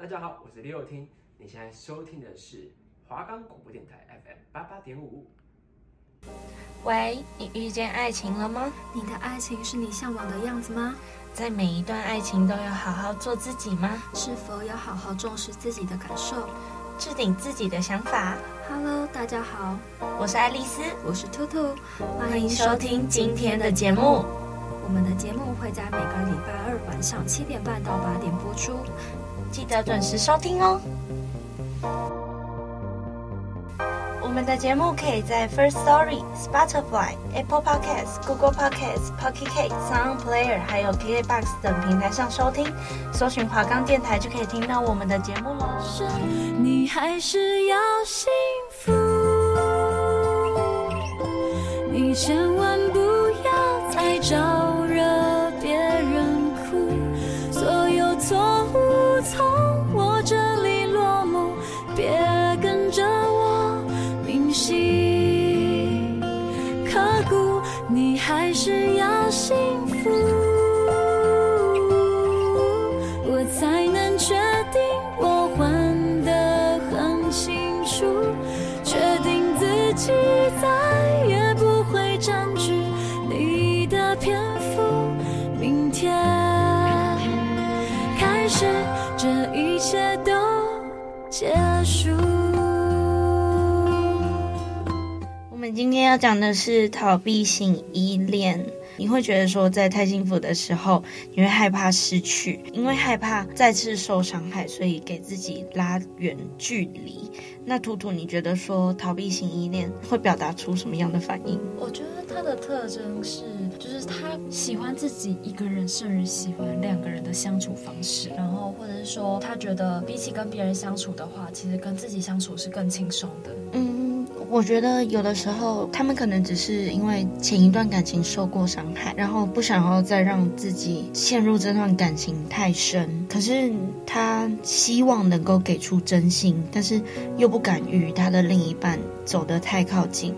大家好，我是李友听。你现在收听的是华冈广播电台 FM 八八点五。喂，你遇见爱情了吗？你的爱情是你向往的样子吗？在每一段爱情都要好好做自己吗？是否要好好重视自己的感受，置顶自己的想法？Hello，大家好，我是爱丽丝，我是兔兔，欢迎收听今天的节目。我们的节目会在每个礼拜二晚上七点半到八点播出。记得准时收听哦。我们的节目可以在 First Story、Spotify、Apple Podcasts、Google Podcasts、Pocket Cast、Sound Player，还有 KKBOX 等平台上收听，搜寻华冈电台就可以听到我们的节目喽。你还是要幸福，你千万不要再找。讲的是逃避型依恋。你会觉得说，在太幸福的时候，你会害怕失去，因为害怕再次受伤害，所以给自己拉远距离。那图图，你觉得说逃避型依恋会表达出什么样的反应？我觉得他的特征是，就是他喜欢自己一个人，甚于喜欢两个人的相处方式。然后，或者是说，他觉得比起跟别人相处的话，其实跟自己相处是更轻松的。嗯。我觉得有的时候，他们可能只是因为前一段感情受过伤害，然后不想要再让自己陷入这段感情太深。可是他希望能够给出真心，但是又不敢与他的另一半走得太靠近。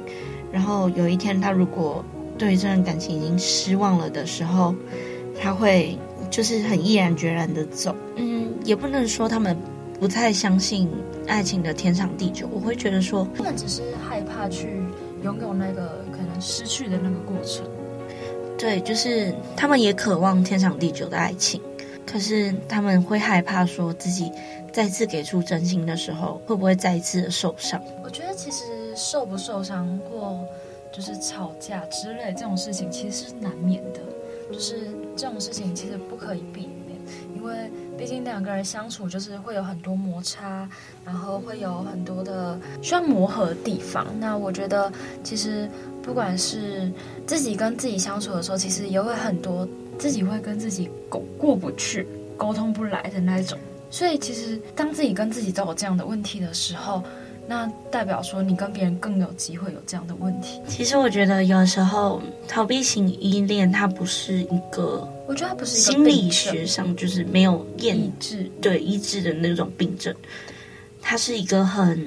然后有一天，他如果对这段感情已经失望了的时候，他会就是很毅然决然的走。嗯，也不能说他们。不太相信爱情的天长地久，我会觉得说，他们只是害怕去拥有那个可能失去的那个过程。对，就是他们也渴望天长地久的爱情，可是他们会害怕说自己再次给出真心的时候，会不会再一次的受伤？我觉得其实受不受伤或就是吵架之类这种事情，其实是难免的，就是这种事情其实不可以避免，因为。毕竟两个人相处就是会有很多摩擦，然后会有很多的需要磨合的地方。那我觉得，其实不管是自己跟自己相处的时候，其实也会很多自己会跟自己沟过不去、沟通不来的那种。所以，其实当自己跟自己都有这样的问题的时候，那代表说你跟别人更有机会有这样的问题。其实我觉得有时候逃避型依恋它不是一个，我觉得它不是心理学上就是没有验医治，对医治的那种病症，它是一个很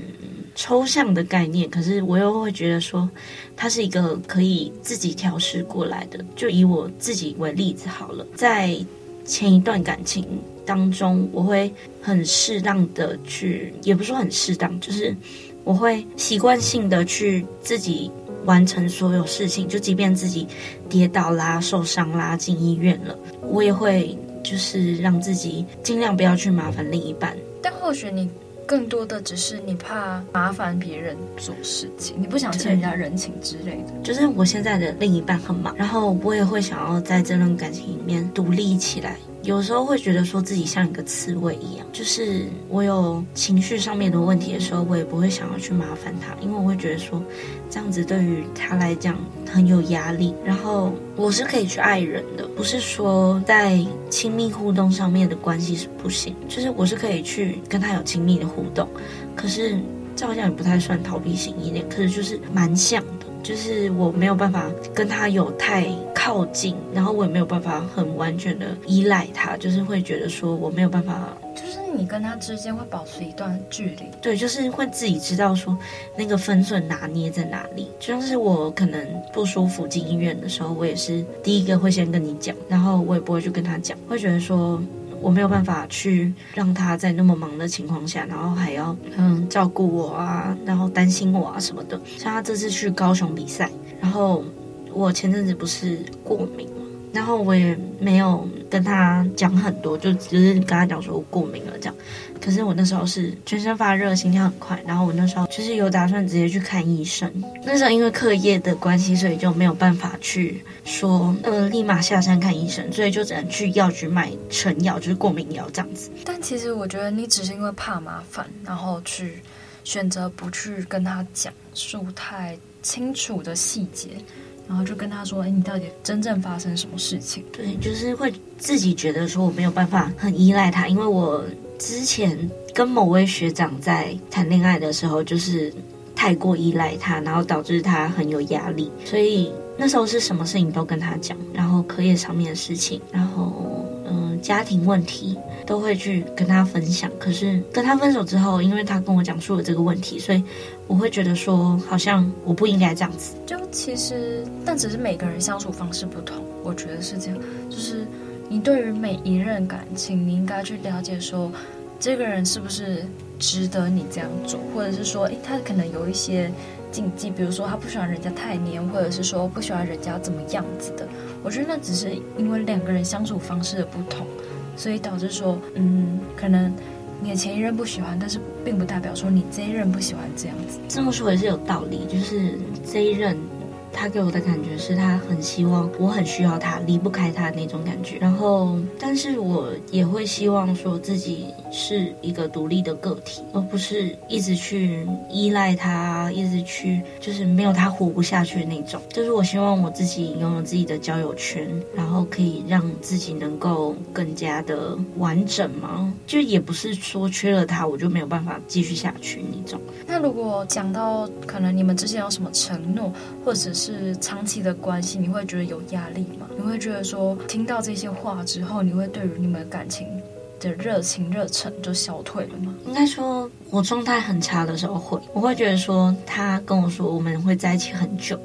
抽象的概念。可是我又会觉得说，它是一个可以自己调试过来的。就以我自己为例子好了，在前一段感情。当中，我会很适当的去，也不是说很适当，就是我会习惯性的去自己完成所有事情，就即便自己跌倒啦、受伤啦、进医院了，我也会就是让自己尽量不要去麻烦另一半。但或许你更多的只是你怕麻烦别人做事情，你不想欠人家人情之类的。就是我现在的另一半很忙，然后我也会想要在这段感情里面独立起来。有时候会觉得说自己像一个刺猬一样，就是我有情绪上面的问题的时候，我也不会想要去麻烦他，因为我会觉得说这样子对于他来讲很有压力。然后我是可以去爱人的，不是说在亲密互动上面的关系是不行，就是我是可以去跟他有亲密的互动。可是这好像也不太算逃避型依恋，可是就是蛮像。就是我没有办法跟他有太靠近，然后我也没有办法很完全的依赖他，就是会觉得说我没有办法，就是你跟他之间会保持一段距离，对，就是会自己知道说那个分寸拿捏在哪里。就像是我可能不舒服进医院的时候，我也是第一个会先跟你讲，然后我也不会去跟他讲，会觉得说。我没有办法去让他在那么忙的情况下，然后还要嗯照顾我啊，然后担心我啊什么的。像他这次去高雄比赛，然后我前阵子不是过敏，然后我也没有跟他讲很多，就只是跟他讲说我过敏了这样。可是我那时候是全身发热，心跳很快，然后我那时候就是有打算直接去看医生。那时候因为课业的关系，所以就没有办法去说呃立马下山看医生，所以就只能去药局买成药，就是过敏药这样子。但其实我觉得你只是因为怕麻烦，然后去选择不去跟他讲述太清楚的细节，然后就跟他说：“哎，你到底真正发生什么事情？”对，就是会自己觉得说我没有办法很依赖他，因为我。之前跟某位学长在谈恋爱的时候，就是太过依赖他，然后导致他很有压力。所以那时候是什么事情都跟他讲，然后课业上面的事情，然后嗯家庭问题都会去跟他分享。可是跟他分手之后，因为他跟我讲述了这个问题，所以我会觉得说好像我不应该这样子。就其实，但只是每个人相处方式不同，我觉得是这样，就是。你对于每一任感情，你应该去了解说，这个人是不是值得你这样做，或者是说，诶，他可能有一些禁忌，比如说他不喜欢人家太黏，或者是说不喜欢人家怎么样子的。我觉得那只是因为两个人相处方式的不同，所以导致说，嗯，可能你的前一任不喜欢，但是并不代表说你这一任不喜欢这样子。这么说也是有道理，就是这一任。他给我的感觉是他很希望我很需要他，离不开他那种感觉。然后，但是我也会希望说自己是一个独立的个体，而不是一直去依赖他，一直去就是没有他活不下去的那种。就是我希望我自己拥有自己的交友圈，然后可以让自己能够更加的完整嘛。就也不是说缺了他我就没有办法继续下去那种。那如果讲到可能你们之间有什么承诺，或者是是长期的关系，你会觉得有压力吗？你会觉得说，听到这些话之后，你会对于你们的感情的热情热忱就消退了吗？应该说，我状态很差的时候会，我会觉得说，他跟我说我们会在一起很久，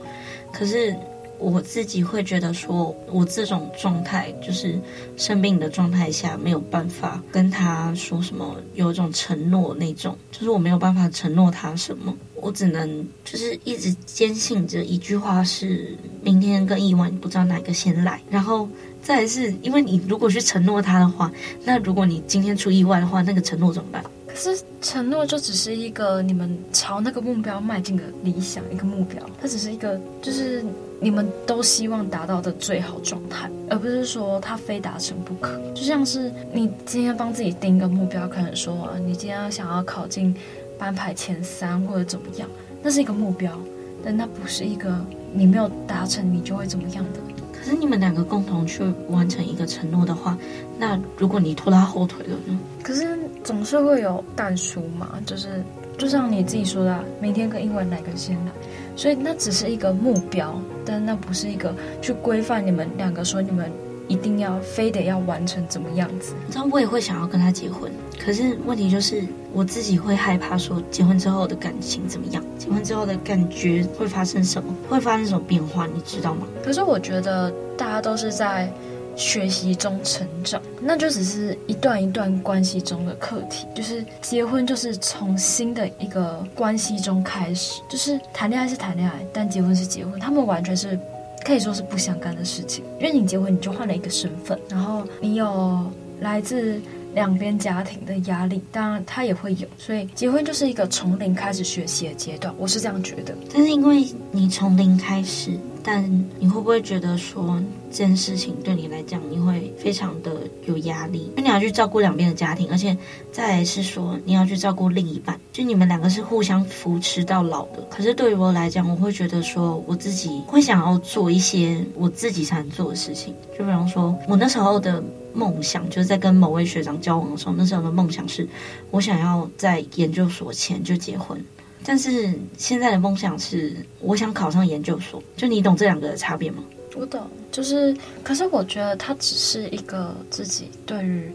可是。我自己会觉得说，我这种状态就是生病的状态下，没有办法跟他说什么，有一种承诺那种，就是我没有办法承诺他什么，我只能就是一直坚信着一句话是：明天跟意外，不知道哪个先来。然后再是因为你如果去承诺他的话，那如果你今天出意外的话，那个承诺怎么办？可是承诺就只是一个你们朝那个目标迈进的理想一个目标，它只是一个就是。你们都希望达到的最好状态，而不是说它非达成不可。就像是你今天帮自己定一个目标，可能说，你今天要想要考进班排前三或者怎么样，那是一个目标，但那不是一个你没有达成你就会怎么样的。可是你们两个共同去完成一个承诺的话，那如果你拖他后腿了呢？可是总是会有淡书嘛，就是就像你自己说的啊，明天跟英文哪个先来？所以那只是一个目标，但那不是一个去规范你们两个说你们一定要非得要完成怎么样子。你知道我也会想要跟他结婚，可是问题就是我自己会害怕说结婚之后的感情怎么样，结婚之后的感觉会发生什么，会发生什么变化，你知道吗？可是我觉得大家都是在。学习中成长，那就只是一段一段关系中的课题。就是结婚，就是从新的一个关系中开始。就是谈恋爱是谈恋爱，但结婚是结婚，他们完全是可以说是不相干的事情。因为你结婚，你就换了一个身份，然后你有来自两边家庭的压力，当然他也会有。所以结婚就是一个从零开始学习的阶段，我是这样觉得。但是因为你从零开始。但你会不会觉得说这件事情对你来讲，你会非常的有压力？因为你要去照顾两边的家庭，而且再来是说你要去照顾另一半，就你们两个是互相扶持到老的。可是对于我来讲，我会觉得说我自己会想要做一些我自己才能做的事情。就比方说，我那时候的梦想就是在跟某位学长交往的时候，那时候的梦想是我想要在研究所前就结婚。但是现在的梦想是，我想考上研究所。就你懂这两个的差别吗？我懂，就是，可是我觉得它只是一个自己对于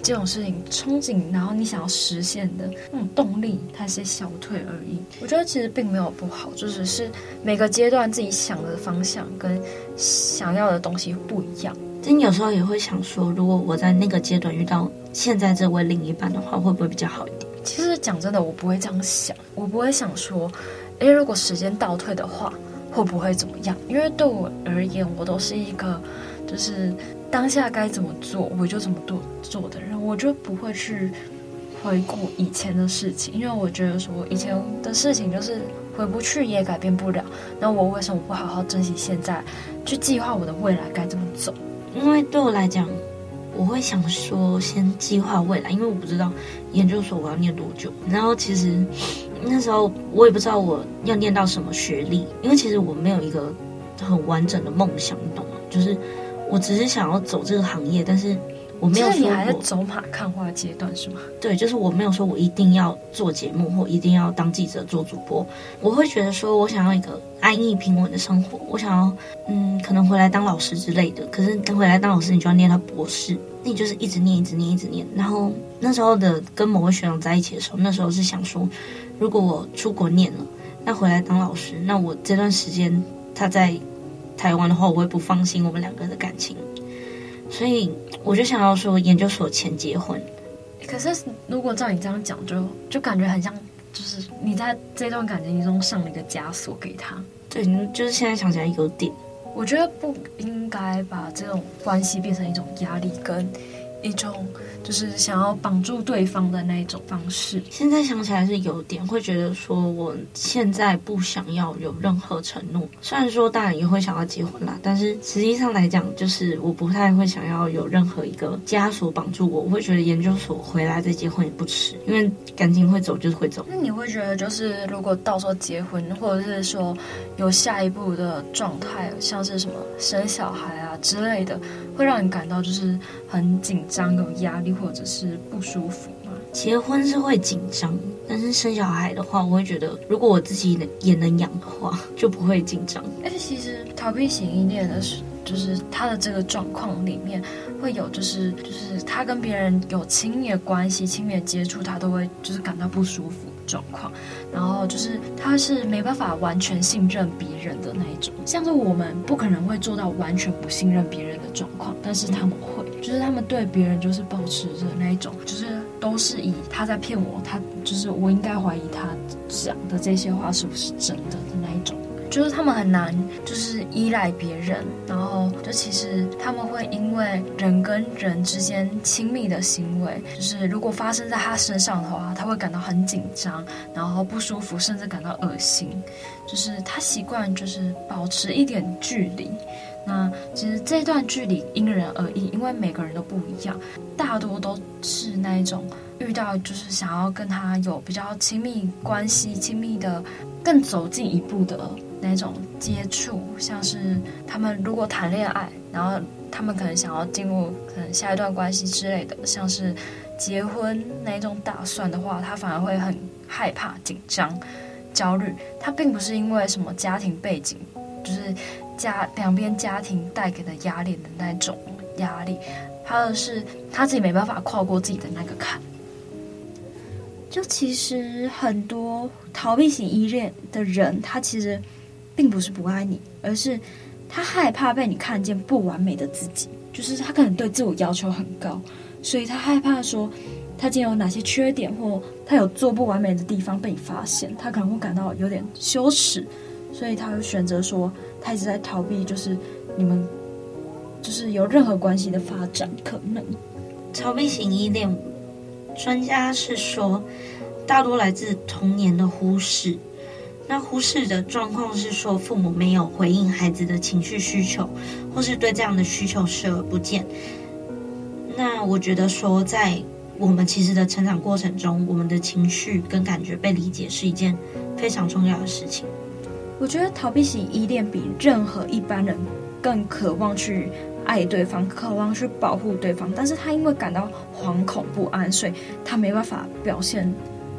这种事情憧憬，然后你想要实现的那种动力，它是消退而已。我觉得其实并没有不好，就只是每个阶段自己想的方向跟想要的东西不一样。但有时候也会想说，如果我在那个阶段遇到现在这位另一半的话，会不会比较好一点？其实讲真的，我不会这样想，我不会想说，诶，如果时间倒退的话，会不会怎么样？因为对我而言，我都是一个就是当下该怎么做我就怎么做做的人，我就不会去回顾以前的事情，因为我觉得说以前的事情就是回不去也改变不了，那我为什么不好好珍惜现在，去计划我的未来该怎么走？因为对我来讲，我会想说先计划未来，因为我不知道研究所我要念多久。然后其实那时候我也不知道我要念到什么学历，因为其实我没有一个很完整的梦想，你懂吗？就是我只是想要走这个行业，但是。我没有说你还在走马看花阶段是吗？对，就是我没有说我一定要做节目或一定要当记者做主播。我会觉得说我想要一个安逸平稳的生活，我想要嗯，可能回来当老师之类的。可是等回来当老师，你就要念到博士，那你就是一直念，一直念，一直念。然后那时候的跟某位学长在一起的时候，那时候是想说，如果我出国念了，那回来当老师，那我这段时间他在台湾的话，我会不放心我们两个人的感情。所以我就想要说，研究所前结婚。可是如果照你这样讲，就就感觉很像，就是你在这段感情中上了一个枷锁给他。对，就是现在想起来有点。我觉得不应该把这种关系变成一种压力跟一种。就是想要绑住对方的那一种方式。现在想起来是有点会觉得说，我现在不想要有任何承诺。虽然说当然也会想要结婚啦，但是实际上来讲，就是我不太会想要有任何一个枷锁绑住我。我会觉得研究所回来再结婚也不迟，因为感情会走就是会走。那你会觉得，就是如果到时候结婚，或者是说有下一步的状态，像是什么生小孩啊之类的，会让你感到就是很紧张、有压力？或者是不舒服吗？结婚是会紧张，但是生小孩的话，我会觉得如果我自己能也能养的话，就不会紧张。而且其实逃避型依恋的是，就是他的这个状况里面会有，就是就是他跟别人有亲密的关系、亲密的接触，他都会就是感到不舒服状况。然后就是他是没办法完全信任别人的那一种，像是我们不可能会做到完全不信任别人的状况，但是他们会。就是他们对别人就是保持着那一种，就是都是以他在骗我，他就是我应该怀疑他讲的这些话是不是真的的那一种。就是他们很难就是依赖别人，然后就其实他们会因为人跟人之间亲密的行为，就是如果发生在他身上的话，他会感到很紧张，然后不舒服，甚至感到恶心。就是他习惯就是保持一点距离。那其实这段距离因人而异，因为每个人都不一样。大多都是那一种遇到就是想要跟他有比较亲密关系、亲密的更走近一步的那种接触，像是他们如果谈恋爱，然后他们可能想要进入可能下一段关系之类的，像是结婚那种打算的话，他反而会很害怕、紧张、焦虑。他并不是因为什么家庭背景，就是。家两边家庭带给的压力的那种压力，还有是他自己没办法跨过自己的那个坎。就其实很多逃避型依恋的人，他其实并不是不爱你，而是他害怕被你看见不完美的自己。就是他可能对自我要求很高，所以他害怕说他今天有哪些缺点，或他有做不完美的地方被你发现，他可能会感到有点羞耻，所以他会选择说。他一直在逃避，就是你们，就是有任何关系的发展可能。逃避型依恋，专家是说，大多来自童年的忽视。那忽视的状况是说，父母没有回应孩子的情绪需求，或是对这样的需求视而不见。那我觉得说，在我们其实的成长过程中，我们的情绪跟感觉被理解是一件非常重要的事情。我觉得逃避型依恋比任何一般人更渴望去爱对方，渴望去保护对方。但是他因为感到惶恐不安，所以他没办法表现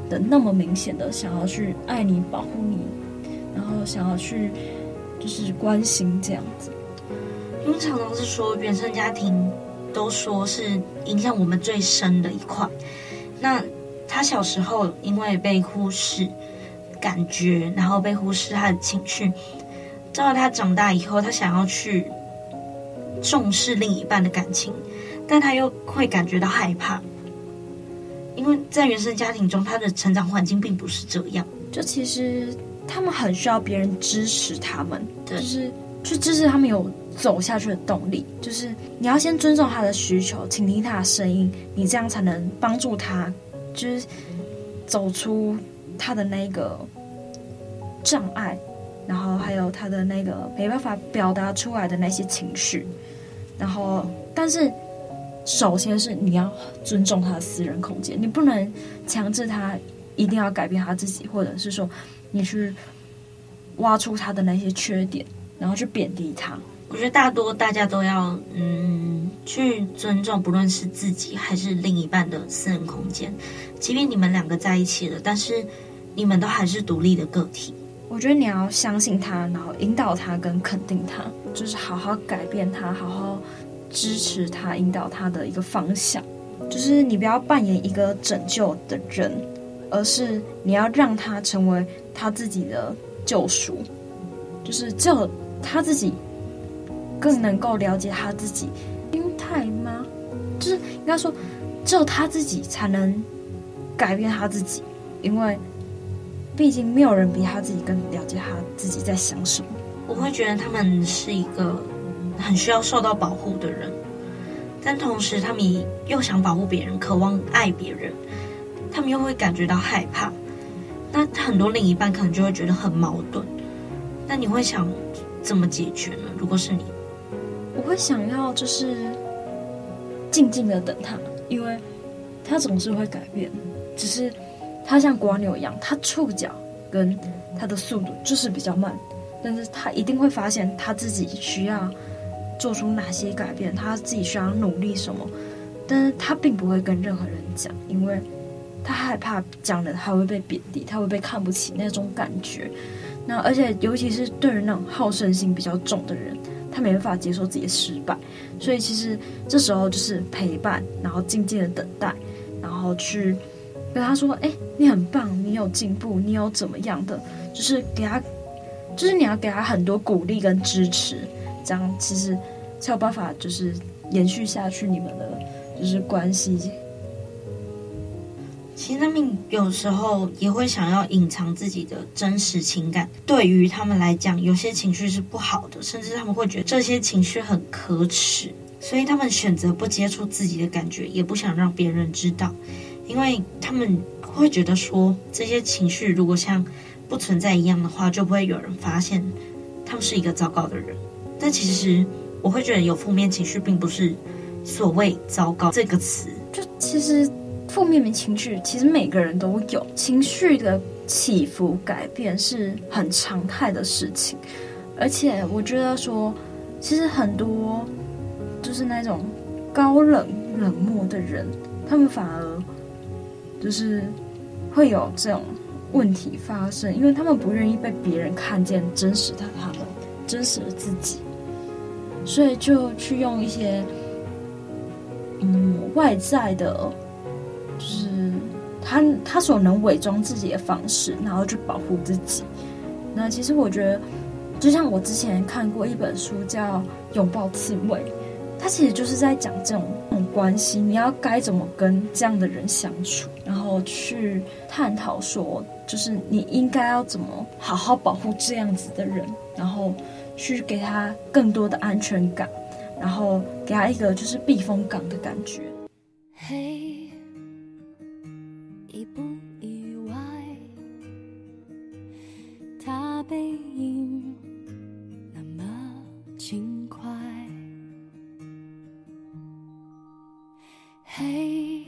的那么明显的想要去爱你、保护你，然后想要去就是关心这样子。因为常常是说原生家庭都说是影响我们最深的一块。那他小时候因为被忽视。感觉，然后被忽视他的情绪，直到他长大以后，他想要去重视另一半的感情，但他又会感觉到害怕，因为在原生家庭中，他的成长环境并不是这样。就其实他们很需要别人支持他们，对，就是去支持他们有走下去的动力。就是你要先尊重他的需求，倾听他的声音，你这样才能帮助他，就是走出他的那个障碍。然后还有他的那个没办法表达出来的那些情绪，然后但是首先是你要尊重他的私人空间，你不能强制他一定要改变他自己，或者是说你去挖出他的那些缺点，然后去贬低他。我觉得大多大家都要嗯去尊重，不论是自己还是另一半的私人空间，即便你们两个在一起了，但是你们都还是独立的个体。我觉得你要相信他，然后引导他跟肯定他，就是好好改变他，好好支持他，引导他的一个方向。就是你不要扮演一个拯救的人，而是你要让他成为他自己的救赎。就是只有他自己更能够了解他自己。心态吗？就是应该说，只有他自己才能改变他自己，因为。毕竟没有人比他自己更了解他自己在想什么。我会觉得他们是一个很需要受到保护的人，但同时他们又想保护别人，渴望爱别人，他们又会感觉到害怕。那很多另一半可能就会觉得很矛盾。那你会想怎么解决呢？如果是你，我会想要就是静静的等他，因为他总是会改变，只是。他像蜗牛一样，他触角跟他的速度就是比较慢，但是他一定会发现他自己需要做出哪些改变，他自己需要努力什么，但是他并不会跟任何人讲，因为他害怕讲了他会被贬低，他会被看不起那种感觉。那而且尤其是对于那种好胜心比较重的人，他没办法接受自己的失败，所以其实这时候就是陪伴，然后静静的等待，然后去。跟他说：“哎，你很棒，你有进步，你有怎么样的？就是给他，就是你要给他很多鼓励跟支持，这样其实才有办法，就是延续下去你们的就是关系。其实他们有时候也会想要隐藏自己的真实情感，对于他们来讲，有些情绪是不好的，甚至他们会觉得这些情绪很可耻，所以他们选择不接触自己的感觉，也不想让别人知道。”因为他们会觉得说，这些情绪如果像不存在一样的话，就不会有人发现他们是一个糟糕的人。但其实我会觉得有负面情绪，并不是所谓糟糕这个词。就其实负面的情绪，其实每个人都有情绪的起伏改变是很常态的事情。而且我觉得说，其实很多就是那种高冷冷漠的人，他们反而。就是会有这种问题发生，因为他们不愿意被别人看见真实的他们，真实的自己，所以就去用一些嗯外在的，就是他他所能伪装自己的方式，然后去保护自己。那其实我觉得，就像我之前看过一本书叫《拥抱刺猬》。他其实就是在讲这种这种关系，你要该怎么跟这样的人相处，然后去探讨说，就是你应该要怎么好好保护这样子的人，然后去给他更多的安全感，然后给他一个就是避风港的感觉。嘿，意不意外？他背影那么轻快。嘿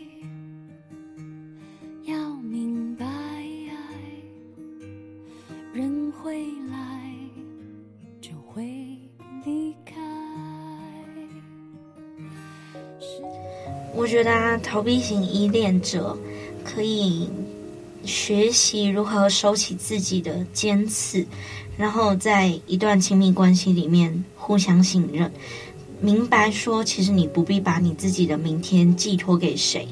觉得啊，逃避型依恋者可以学习如何收起自己的尖刺，然后在一段亲密关系里面互相信任。明白说，其实你不必把你自己的明天寄托给谁，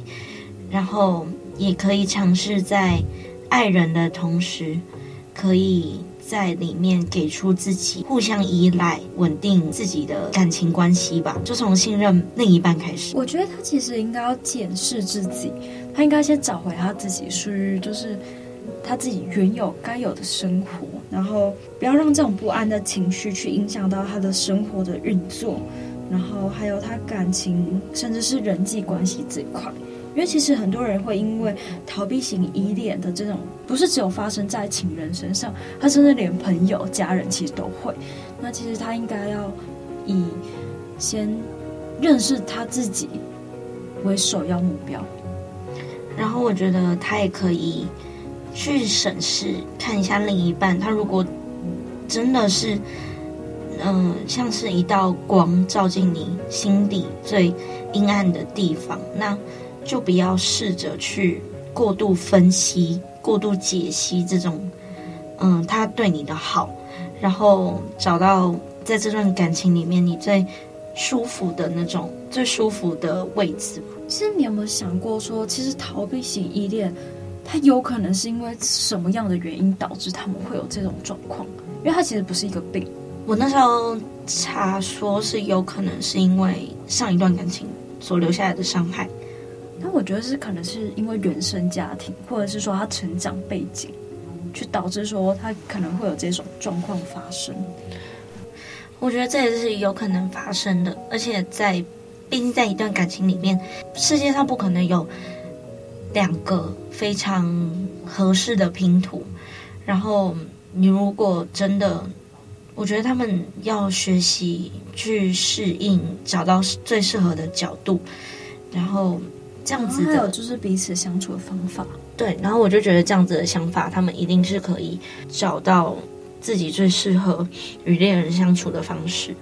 然后也可以尝试在爱人的同时，可以在里面给出自己，互相依赖，稳定自己的感情关系吧。就从信任另一半开始。我觉得他其实应该要检视自己，他应该先找回他自己属于就是他自己原有该有的生活，然后不要让这种不安的情绪去影响到他的生活的运作，然后还有他感情甚至是人际关系这一块。因为其实很多人会因为逃避型依恋的这种，不是只有发生在情人身上，他甚至连朋友、家人其实都会。那其实他应该要以先认识他自己为首要目标。然后我觉得他也可以去审视看一下另一半，他如果真的是，嗯、像是一道光照进你心底最阴暗的地方，那。就不要试着去过度分析、过度解析这种，嗯，他对你的好，然后找到在这段感情里面你最舒服的那种、最舒服的位置。其实你有没有想过说，其实逃避型依恋，它有可能是因为什么样的原因导致他们会有这种状况？因为它其实不是一个病。我那时候查说是有可能是因为上一段感情所留下来的伤害。那我觉得是可能是因为原生家庭，或者是说他成长背景，去导致说他可能会有这种状况发生。我觉得这也是有可能发生的，而且在毕竟在一段感情里面，世界上不可能有两个非常合适的拼图。然后你如果真的，我觉得他们要学习去适应，找到最适合的角度，然后。这样子的，还有就是彼此相处的方法。对，然后我就觉得这样子的想法，他们一定是可以找到自己最适合与恋人相处的方式。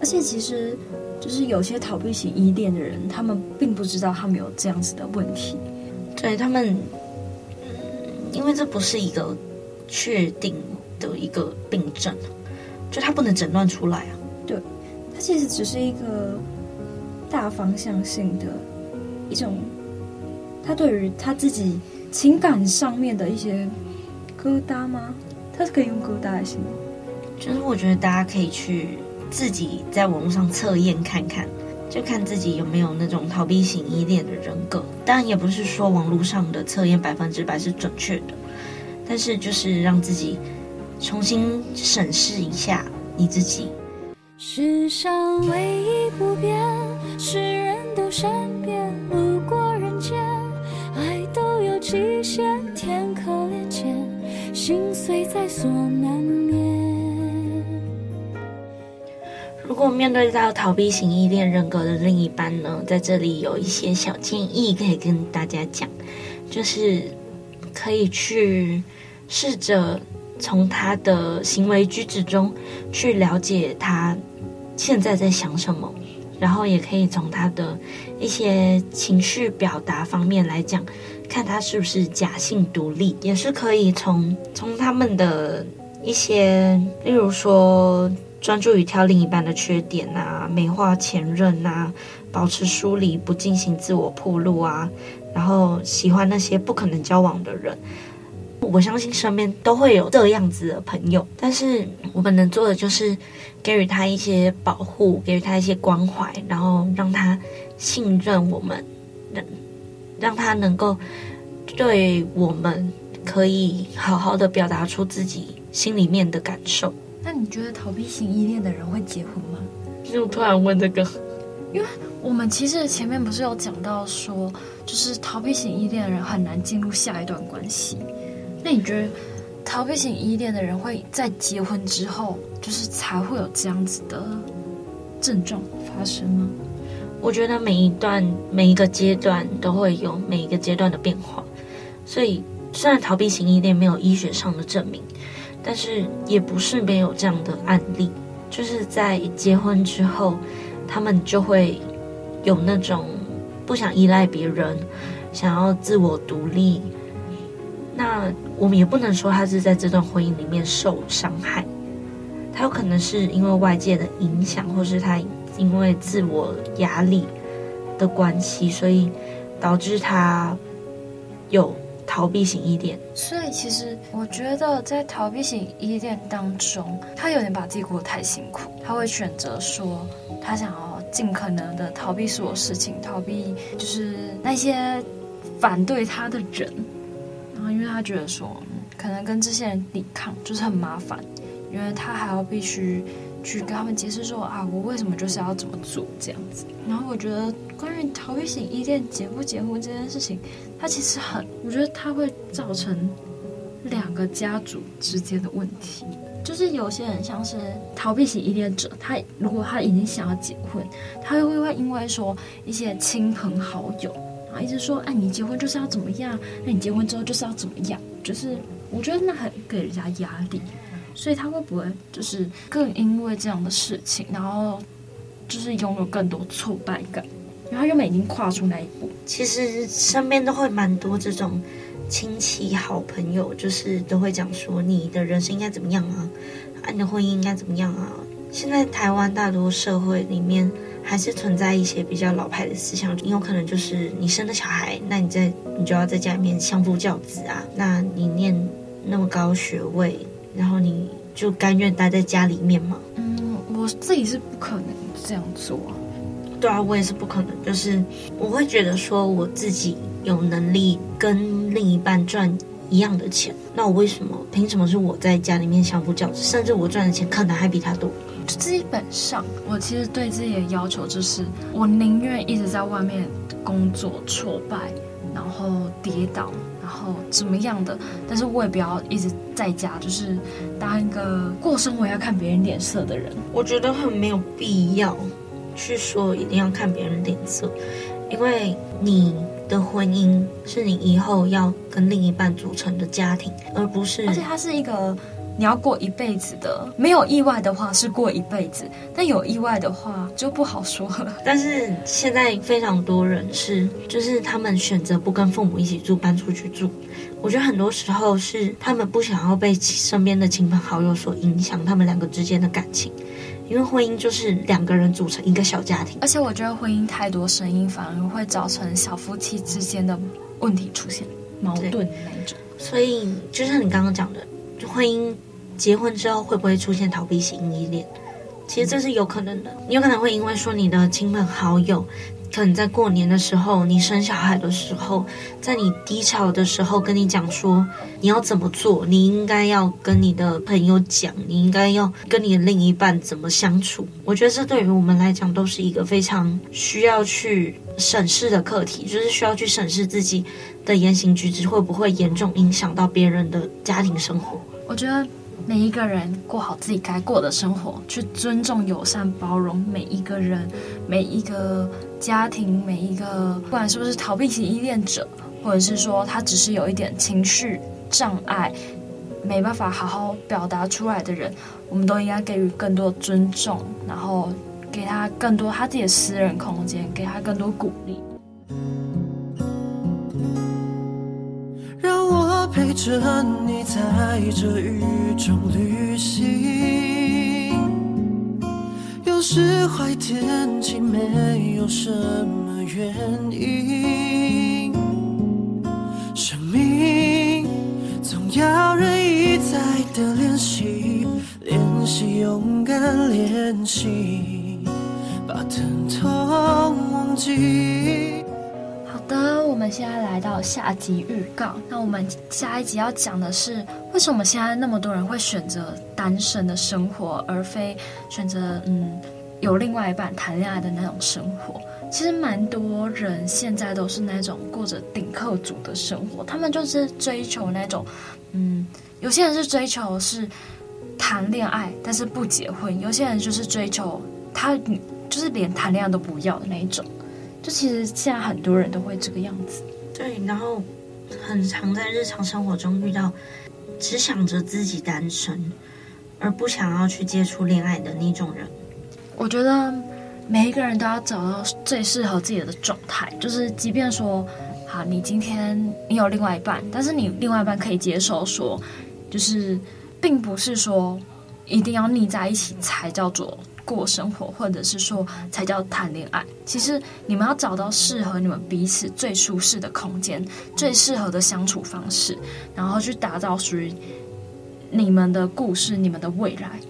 而且其实，就是有些逃避型依恋的人，他们并不知道他们有这样子的问题。对他们，因为这不是一个确定的一个病症，就他不能诊断出来啊。对，他其实只是一个大方向性的。一种，他对于他自己情感上面的一些疙瘩吗？他是可以用疙瘩来形容。就是我觉得大家可以去自己在网络上测验看看，就看自己有没有那种逃避型依恋的人格。当然，也不是说网络上的测验百分之百是准确的，但是就是让自己重新审视一下你自己。世上唯一不变，是人都善变。路过人间，爱都有极限，天可怜见，心碎在所难免。如果面对到逃避型依恋人格的另一半呢，在这里有一些小建议可以跟大家讲，就是可以去试着。从他的行为举止中去了解他现在在想什么，然后也可以从他的一些情绪表达方面来讲，看他是不是假性独立，也是可以从从他们的一些，例如说专注于挑另一半的缺点啊，美化前任啊，保持疏离，不进行自我暴露啊，然后喜欢那些不可能交往的人。我相信身边都会有这样子的朋友，但是我们能做的就是给予他一些保护，给予他一些关怀，然后让他信任我们，让让他能够对我们可以好好的表达出自己心里面的感受。那你觉得逃避型依恋的人会结婚吗？就突然问这个，因为我们其实前面不是有讲到说，就是逃避型依恋的人很难进入下一段关系。那你觉得逃避型依恋的人会在结婚之后，就是才会有这样子的症状发生吗？我觉得每一段每一个阶段都会有每一个阶段的变化，所以虽然逃避型依恋没有医学上的证明，但是也不是没有这样的案例，就是在结婚之后，他们就会有那种不想依赖别人，想要自我独立。那我们也不能说他是在这段婚姻里面受伤害，他有可能是因为外界的影响，或是他因为自我压力的关系，所以导致他有逃避型依恋。所以其实我觉得在逃避型依恋当中，他有点把自己过得太辛苦，他会选择说他想要尽可能的逃避所有事情，逃避就是那些反对他的人，因为他觉得说，可能跟这些人抵抗就是很麻烦，因为他还要必须。去跟他们解释说啊，我为什么就是要怎么做这样子。然后我觉得关于逃避型依恋结不结婚这件事情，它其实很，我觉得它会造成两个家族之间的问题。就是有些人像是逃避型依恋者，他如果他已经想要结婚，他会会因为说一些亲朋好友，一直说，哎，你结婚就是要怎么样？那你结婚之后就是要怎么样？就是我觉得那很给人家压力。所以他会不会就是更因为这样的事情，然后就是拥有更多挫败感？然后他原本已经跨出那一步。其实身边都会蛮多这种亲戚、好朋友，就是都会讲说你的人生应该怎么样啊，啊，你的婚姻应该怎么样啊？现在台湾大多社会里面还是存在一些比较老派的思想，你有可能就是你生了小孩，那你在你就要在家里面相夫教子啊，那你念那么高学位。然后你就甘愿待在家里面吗？嗯，我自己是不可能这样做。啊对啊，我也是不可能。就是我会觉得说，我自己有能力跟另一半赚一样的钱，那我为什么？凭什么是我在家里面相夫教子？甚至我赚的钱可能还比他多。基本上，我其实对自己的要求就是，我宁愿一直在外面工作挫败，然后跌倒。然后怎么样的，但是我也不要一直在家，就是当一个过生活要看别人脸色的人。我觉得很没有必要去说一定要看别人脸色，因为你的婚姻是你以后要跟另一半组成的家庭，而不是。而且它是一个。你要过一辈子的，没有意外的话是过一辈子，但有意外的话就不好说了。但是现在非常多人是，就是他们选择不跟父母一起住，搬出去住。我觉得很多时候是他们不想要被身边的亲朋好友所影响他们两个之间的感情，因为婚姻就是两个人组成一个小家庭。而且我觉得婚姻太多声音，反而会造成小夫妻之间的问题出现，矛盾那一种。所以就像你刚刚讲的。婚姻结婚之后会不会出现逃避型依恋？其实这是有可能的。你有可能会因为说你的亲朋好友，可能在过年的时候、你生小孩的时候，在你低潮的时候跟你讲说你要怎么做，你应该要跟你的朋友讲，你应该要跟你的另一半怎么相处。我觉得这对于我们来讲都是一个非常需要去审视的课题，就是需要去审视自己的言行举止会不会严重影响到别人的家庭生活。我觉得每一个人过好自己该过的生活，去尊重、友善、包容每一个人、每一个家庭、每一个，不管是不是逃避型依恋者，或者是说他只是有一点情绪障碍，没办法好好表达出来的人，我们都应该给予更多尊重，然后给他更多他自己的私人空间，给他更多鼓励。陪着你在这雨中旅行，有时坏天气没有什么原因，生命总要人一再的练习，练习勇敢，练习把疼痛忘记。我们现在来到下集预告。那我们下一集要讲的是，为什么现在那么多人会选择单身的生活，而非选择嗯有另外一半谈恋爱的那种生活？其实蛮多人现在都是那种过着顶客族的生活，他们就是追求那种嗯，有些人是追求是谈恋爱，但是不结婚；有些人就是追求他就是连谈恋爱都不要的那一种。就其实现在很多人都会这个样子，对，然后很常在日常生活中遇到只想着自己单身，而不想要去接触恋爱的那种人。我觉得每一个人都要找到最适合自己的状态，就是即便说，好，你今天你有另外一半，但是你另外一半可以接受说，就是并不是说一定要腻在一起才叫做过生活，或者是说才叫谈恋爱。其实你们要找到适合你们彼此最舒适的空间，最适合的相处方式，然后去打造属于你们的故事、你们的未来。